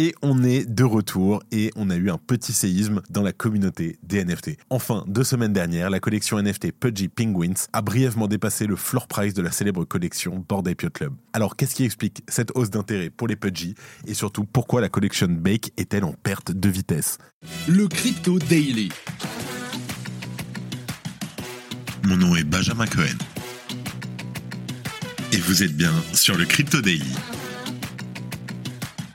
Et on est de retour et on a eu un petit séisme dans la communauté des NFT. Enfin, deux semaines dernières, la collection NFT Pudgy Penguins a brièvement dépassé le floor price de la célèbre collection Bored Ape Yacht Club. Alors, qu'est-ce qui explique cette hausse d'intérêt pour les Pudgy et surtout pourquoi la collection Bake est-elle en perte de vitesse? Le Crypto Daily. Mon nom est Benjamin Cohen. Et vous êtes bien sur le Crypto Daily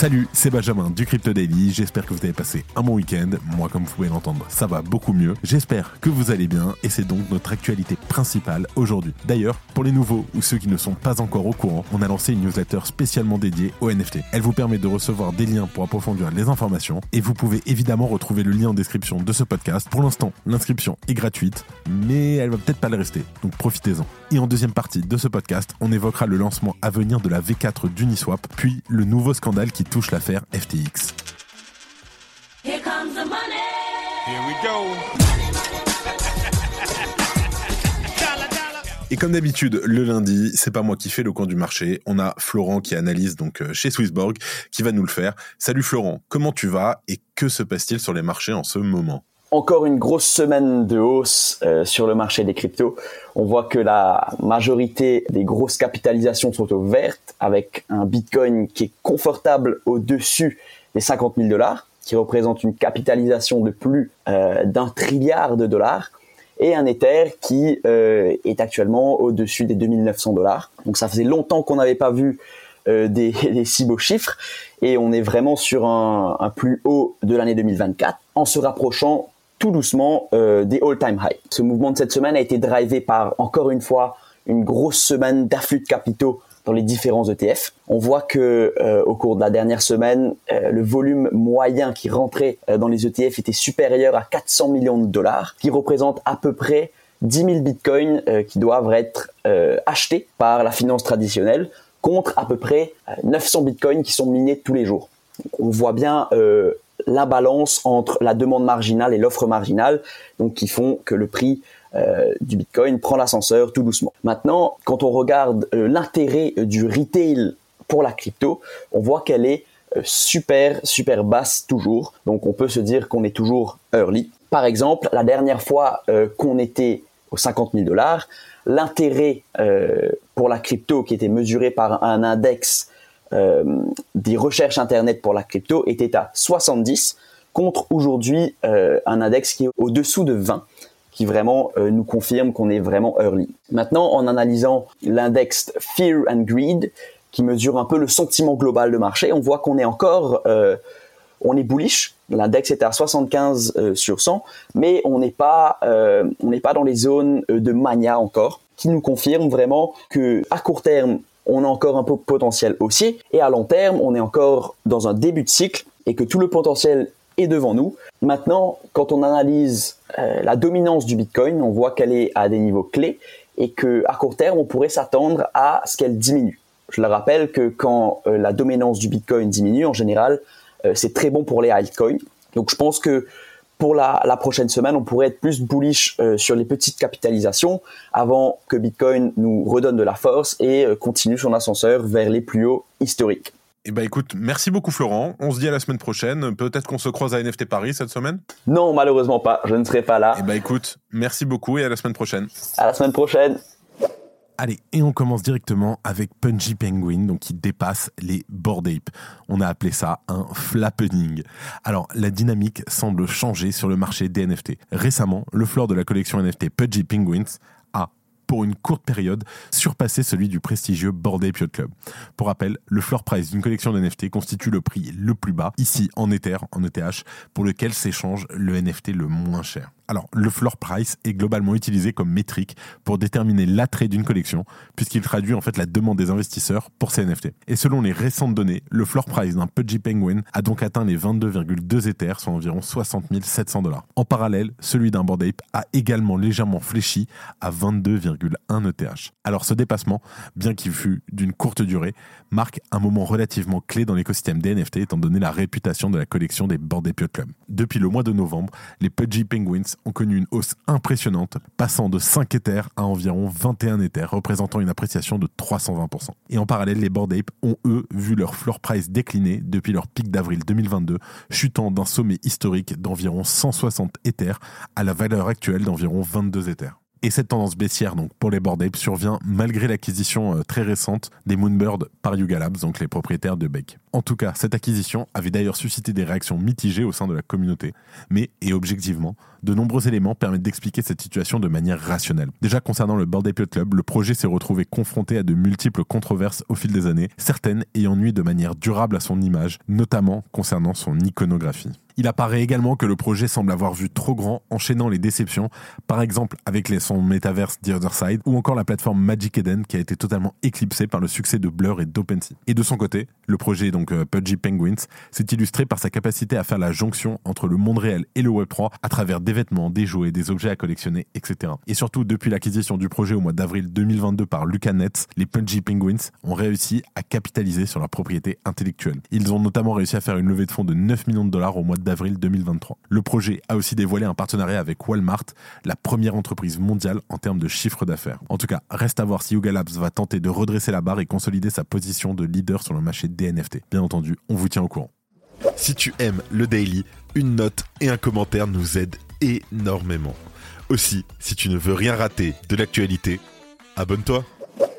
Salut, c'est Benjamin du Crypto Daily. J'espère que vous avez passé un bon week-end. Moi, comme vous pouvez l'entendre, ça va beaucoup mieux. J'espère que vous allez bien et c'est donc notre actualité principale aujourd'hui. D'ailleurs, pour les nouveaux ou ceux qui ne sont pas encore au courant, on a lancé une newsletter spécialement dédiée aux NFT. Elle vous permet de recevoir des liens pour approfondir les informations et vous pouvez évidemment retrouver le lien en description de ce podcast. Pour l'instant, l'inscription est gratuite, mais elle va peut-être pas le rester, donc profitez-en. Et en deuxième partie de ce podcast, on évoquera le lancement à venir de la V4 d'Uniswap, puis le nouveau scandale qui touche l'affaire FTX. Here comes the money. Here we go. Et comme d'habitude, le lundi, c'est pas moi qui fais le coin du marché. On a Florent qui analyse donc euh, chez Swissborg qui va nous le faire. Salut Florent, comment tu vas et que se passe-t-il sur les marchés en ce moment? Encore une grosse semaine de hausse euh, sur le marché des cryptos. On voit que la majorité des grosses capitalisations sont au vert avec un Bitcoin qui est confortable au-dessus des 50 000 dollars, qui représente une capitalisation de plus euh, d'un trilliard de dollars, et un Ether qui euh, est actuellement au-dessus des 2900 dollars. Donc ça faisait longtemps qu'on n'avait pas vu des, si beaux chiffres et on est vraiment sur un plus haut de l'année 2024 en se rapprochant tout doucement euh, des all-time high. Ce mouvement de cette semaine a été drivé par, encore une fois, une grosse semaine d'afflux de capitaux dans les différents ETF. On voit que euh, au cours de la dernière semaine, euh, le volume moyen qui rentrait dans les ETF était supérieur à 400 millions de dollars, qui représente à peu près 10 000 bitcoins qui doivent être achetés par la finance traditionnelle contre à peu près 900 bitcoins qui sont minés tous les jours. on voit bien la balance entre la demande marginale et l'offre marginale, donc qui font que le prix euh, du Bitcoin prend l'ascenseur tout doucement. Maintenant, quand on regarde euh, l'intérêt euh, du retail pour la crypto, on voit qu'elle est super super basse toujours. Donc on peut se dire qu'on est toujours early. Par exemple, la dernière fois qu'on était aux 50 000 dollars, l'intérêt pour la crypto qui était mesuré par un index euh, des recherches Internet pour la crypto était à 70 contre aujourd'hui euh, un index qui est au-dessous de 20 qui vraiment euh, nous confirme qu'on est vraiment early. Maintenant, en analysant l'index Fear and Greed, qui mesure un peu le sentiment global de marché, on voit qu'on est encore, on est bullish. L'index était à 75 sur 100, mais on n'est pas, on n'est pas dans les zones de mania encore, qui nous confirme vraiment que à court terme, on a encore un peu de potentiel haussier et à long terme, on est encore dans un début de cycle et que tout le potentiel est devant nous. Maintenant, quand on analyse euh, la dominance du Bitcoin, on voit qu'elle est à des niveaux clés et que à court terme, on pourrait s'attendre à ce qu'elle diminue. Je le rappelle que quand euh, la dominance du Bitcoin diminue, en général, euh, c'est très bon pour les altcoins. Donc je pense que pour la, prochaine semaine, on pourrait être plus bullish euh, sur les petites capitalisations avant que Bitcoin nous redonne de la force et euh, continue son ascenseur vers les plus hauts historiques. Eh ben écoute, merci beaucoup Florent. On se dit à la semaine prochaine. Peut-être qu'on se croise à NFT Paris cette semaine? Non, malheureusement pas. Je ne serai pas là. Eh ben écoute, merci beaucoup et à la semaine prochaine. À la semaine prochaine. Allez, et on commence directement avec Punchy Penguin, donc qui dépasse les Bored Ape. On a appelé ça un flappening. Alors, la dynamique semble changer sur le marché des NFT. Récemment, le floor de la collection NFT Pudgy Penguins a pour une courte période, surpassé celui du prestigieux Bored Ape Yacht Club. Pour rappel, le floor price d'une collection d'NFT constitue le prix le plus bas, ici en Ether, en ETH, pour lequel s'échange le NFT le moins cher. Alors, le floor price est globalement utilisé comme métrique pour déterminer l'attrait d'une collection, puisqu'il traduit en fait la demande des investisseurs pour ces NFT. Et selon les récentes données, le floor price d'un Pudgy Penguin a donc atteint les 22,2 Ethers, soit environ 60 700 dollars. En parallèle, celui d'un Bored a également légèrement fléchi à 22,1 ETH. Alors ce dépassement, bien qu'il fût d'une courte durée, marque un moment relativement clé dans l'écosystème des NFT étant donné la réputation de la collection des Bored Ape. Depuis le mois de novembre, les Pudgy Penguins ont connu une hausse impressionnante, passant de 5 Ethers à environ 21 Ethers, représentant une appréciation de 320%. Et en parallèle, les Bored ont eux vu leur floor price décliner depuis leur pic d'avril 2022, chutant d'un sommet historique d'environ 160 Ethers à la valeur actuelle d'environ 22 Ethers. Et cette tendance baissière donc pour les Bored Ape survient malgré l'acquisition euh, très récente des Moonbird par Yuga Labs, donc les propriétaires de Beck. En tout cas, cette acquisition avait d'ailleurs suscité des réactions mitigées au sein de la communauté, mais, et objectivement, de nombreux éléments permettent d'expliquer cette situation de manière rationnelle. Déjà concernant le Bored Ape Club, le projet s'est retrouvé confronté à de multiples controverses au fil des années, certaines ayant nuit de manière durable à son image, notamment concernant son iconographie. Il apparaît également que le projet semble avoir vu trop grand, enchaînant les déceptions, par exemple avec les, son métaverse The Other Side, ou encore la plateforme Magic Eden qui a été totalement éclipsée par le succès de Blur et d'OpenSea. Et de son côté, le projet donc euh, Pudgy Penguins s'est illustré par sa capacité à faire la jonction entre le monde réel et le Web3 à travers des vêtements, des jouets, des objets à collectionner, etc. Et surtout, depuis l'acquisition du projet au mois d'avril 2022 par Nets, les Pudgy Penguins ont réussi à capitaliser sur leur propriété intellectuelle. Ils ont notamment réussi à faire une levée de fonds de 9 millions de dollars au mois d'avril 2023. Le projet a aussi dévoilé un partenariat avec Walmart, la première entreprise mondiale en termes de chiffre d'affaires. En tout cas, reste à voir si Yuga Labs va tenter de redresser la barre et consolider sa position de leader sur le marché des NFT. Bien entendu, on vous tient au courant. Si tu aimes le daily, une note et un commentaire nous aident énormément. Aussi, si tu ne veux rien rater de l'actualité, abonne-toi.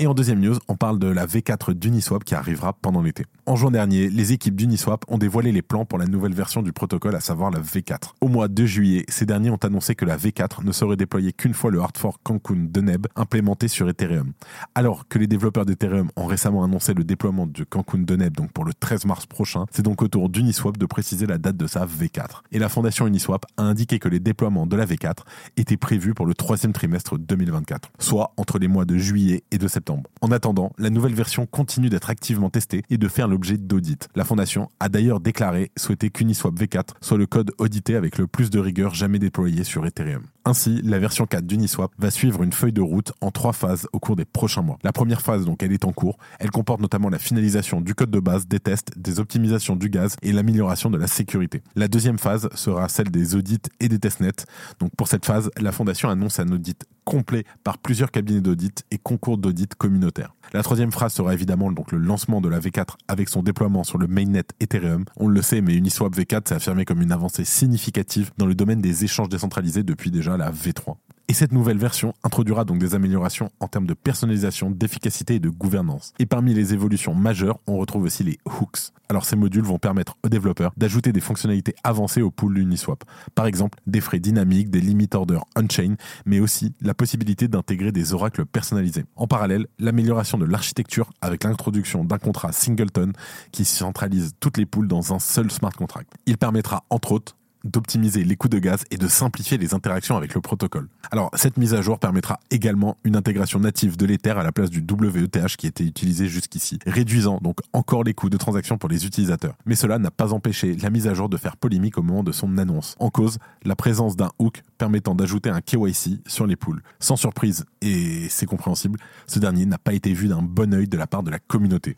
Et en deuxième news, on parle de la V4 d'Uniswap qui arrivera pendant l'été. En juin dernier, les équipes d'Uniswap ont dévoilé les plans pour la nouvelle version du protocole, à savoir la V4. Au mois de juillet, ces derniers ont annoncé que la V4 ne serait déployée qu'une fois le hard fork Cancun de Neb implémenté sur Ethereum. Alors que les développeurs d'Ethereum ont récemment annoncé le déploiement de Cancun de Neb donc pour le 13 mars prochain, c'est donc au tour d'Uniswap de préciser la date de sa V4. Et la fondation Uniswap a indiqué que les déploiements de la V4 étaient prévus pour le troisième trimestre 2024, soit entre les mois de juillet et de septembre. En attendant, la nouvelle version continue d'être activement testée et de faire l'objet d'audits. La fondation a d'ailleurs déclaré souhaiter qu'Uniswap V4 soit le code audité avec le plus de rigueur jamais déployé sur Ethereum. Ainsi, la version 4 d'Uniswap va suivre une feuille de route en trois phases au cours des prochains mois. La première phase, donc, elle est en cours. Elle comporte notamment la finalisation du code de base, des tests, des optimisations du gaz et l'amélioration de la sécurité. La deuxième phase sera celle des audits et des testnets. Donc, pour cette phase, la fondation annonce un audit complet par plusieurs cabinets d'audit et concours d'audit communautaires. La troisième phrase sera évidemment donc le lancement de la V4 avec son déploiement sur le mainnet Ethereum. On le sait, mais Uniswap V4 s'est affirmé comme une avancée significative dans le domaine des échanges décentralisés depuis déjà la V3. Et cette nouvelle version introduira donc des améliorations en termes de personnalisation, d'efficacité et de gouvernance. Et parmi les évolutions majeures, on retrouve aussi les hooks. Alors ces modules vont permettre aux développeurs d'ajouter des fonctionnalités avancées au pool Uniswap. Par exemple, des frais dynamiques, des limit orders on-chain, mais aussi la possibilité d'intégrer des oracles personnalisés. En parallèle, l'amélioration de l'architecture avec l'introduction d'un contrat singleton qui centralise toutes les pools dans un seul smart contract. Il permettra entre autres d'optimiser les coûts de gaz et de simplifier les interactions avec le protocole. Alors, cette mise à jour permettra également une intégration native de l'Ether à la place du WETH qui était utilisé jusqu'ici, réduisant donc encore les coûts de transaction pour les utilisateurs. Mais cela n'a pas empêché la mise à jour de faire polémique au moment de son annonce. En cause, la présence d'un hook permettant d'ajouter un KYC sur les pools. Sans surprise, et c'est compréhensible, ce dernier n'a pas été vu d'un bon œil de la part de la communauté.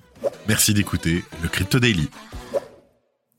Merci d'écouter le Crypto Daily.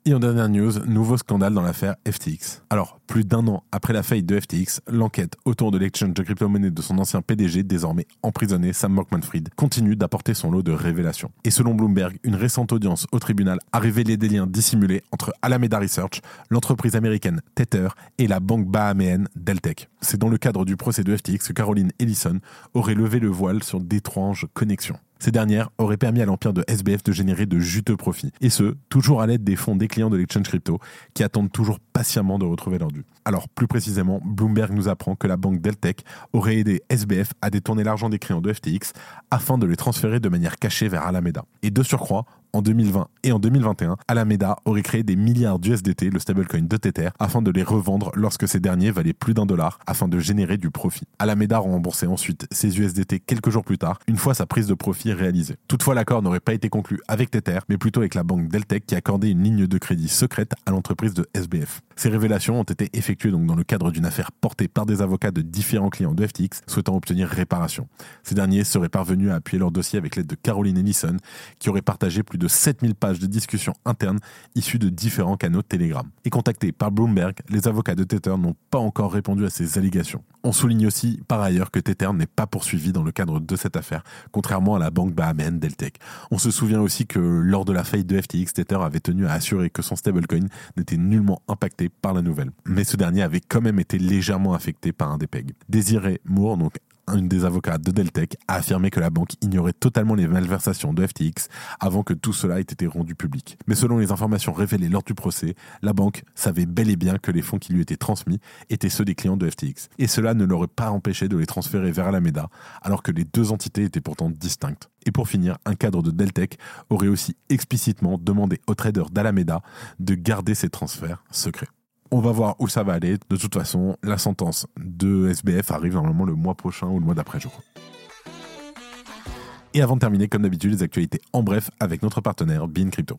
Et en dernière news, nouveau scandale dans l'affaire FTX. Alors, plus d'un an après la faillite de FTX, l'enquête autour de l'exchange de crypto-monnaie de son ancien PDG, désormais emprisonné, Sam Bankman-Fried, continue d'apporter son lot de révélations. Et selon Bloomberg, une récente audience au tribunal a révélé des liens dissimulés entre Alameda Research, l'entreprise américaine Tether et la banque bahaméenne Deltec. C'est dans le cadre du procès de FTX que Caroline Ellison aurait levé le voile sur d'étranges connexions. Ces dernières auraient permis à l'empire de SBF de générer de juteux profits. Et ce, toujours à l'aide des fonds des clients de l'exchange crypto, qui attendent toujours patiemment de retrouver leur Alors, plus précisément, Bloomberg nous apprend que la banque Deltec aurait aidé SBF à détourner l'argent des clients de FTX afin de les transférer de manière cachée vers Alameda. Et de surcroît, en 2020 et en 2021, Alameda aurait créé des milliards d'USDT, le stablecoin de Tether, afin de les revendre lorsque ces derniers valaient plus d'un dollar afin de générer du profit. Alameda remboursait ensuite ces USDT quelques jours plus tard, une fois sa prise de profit réalisée. Toutefois, l'accord n'aurait pas été conclu avec Tether, mais plutôt avec la banque Deltec qui accordait une ligne de crédit secrète à l'entreprise de SBF. Ces révélations ont été effectuées donc dans le cadre d'une affaire portée par des avocats de différents clients de FTX souhaitant obtenir réparation. Ces derniers seraient parvenus à appuyer leur dossier avec l'aide de Caroline Ellison, qui aurait partagé plus de 7000 pages de discussions internes issues de différents canaux de Telegram. Et contactés par Bloomberg, les avocats de Tether n'ont pas encore répondu à ces allégations. On souligne aussi par ailleurs que Tether n'est pas poursuivi dans le cadre de cette affaire, contrairement à la banque bahaméenne Deltec. On se souvient aussi que lors de la faillite de FTX, Tether avait tenu à assurer que son stablecoin n'était nullement impacté par la nouvelle. Mais ce dernier avait quand même été légèrement affecté par un des. Désiré Moore, donc une des avocats de Deltec, a affirmé que la banque ignorait totalement les malversations de FTX avant que tout cela ait été rendu public. Mais selon les informations révélées lors du procès, la banque savait bel et bien que les fonds qui lui étaient transmis étaient ceux des clients de FTX. Et cela ne l'aurait pas empêché de les transférer vers Alameda, alors que les deux entités étaient pourtant distinctes. Et pour finir, un cadre de Deltec aurait aussi explicitement demandé aux traders d'Alameda de garder ces transferts secrets. On va voir où ça va aller. De toute façon, la sentence de SBF arrive normalement le mois prochain ou le mois d'après, je crois. Et avant de terminer, comme d'habitude, les actualités en bref avec notre partenaire Bean Crypto.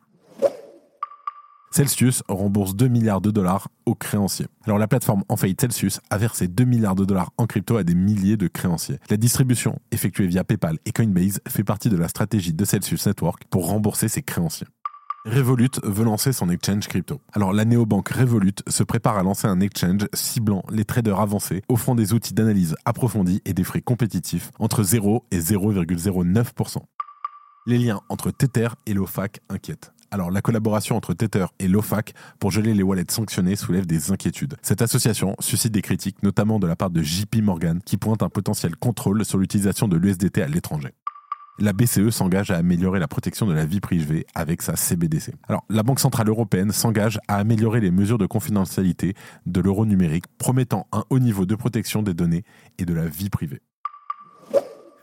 Celsius rembourse 2 milliards de dollars aux créanciers. Alors la plateforme en faillite Celsius a versé 2 milliards de dollars en crypto à des milliers de créanciers. La distribution effectuée via PayPal et Coinbase fait partie de la stratégie de Celsius Network pour rembourser ses créanciers. Revolut veut lancer son exchange crypto. Alors la néobanque Revolut se prépare à lancer un exchange ciblant les traders avancés, offrant des outils d'analyse approfondis et des frais compétitifs entre 0 et 0,09%. Les liens entre Tether et l'OFAC inquiètent. Alors, la collaboration entre Tether et l'OFAC pour geler les wallets sanctionnés soulève des inquiétudes. Cette association suscite des critiques, notamment de la part de JP Morgan, qui pointe un potentiel contrôle sur l'utilisation de l'USDT à l'étranger la BCE s'engage à améliorer la protection de la vie privée avec sa CBDC. Alors, la Banque Centrale Européenne s'engage à améliorer les mesures de confidentialité de l'euro numérique, promettant un haut niveau de protection des données et de la vie privée.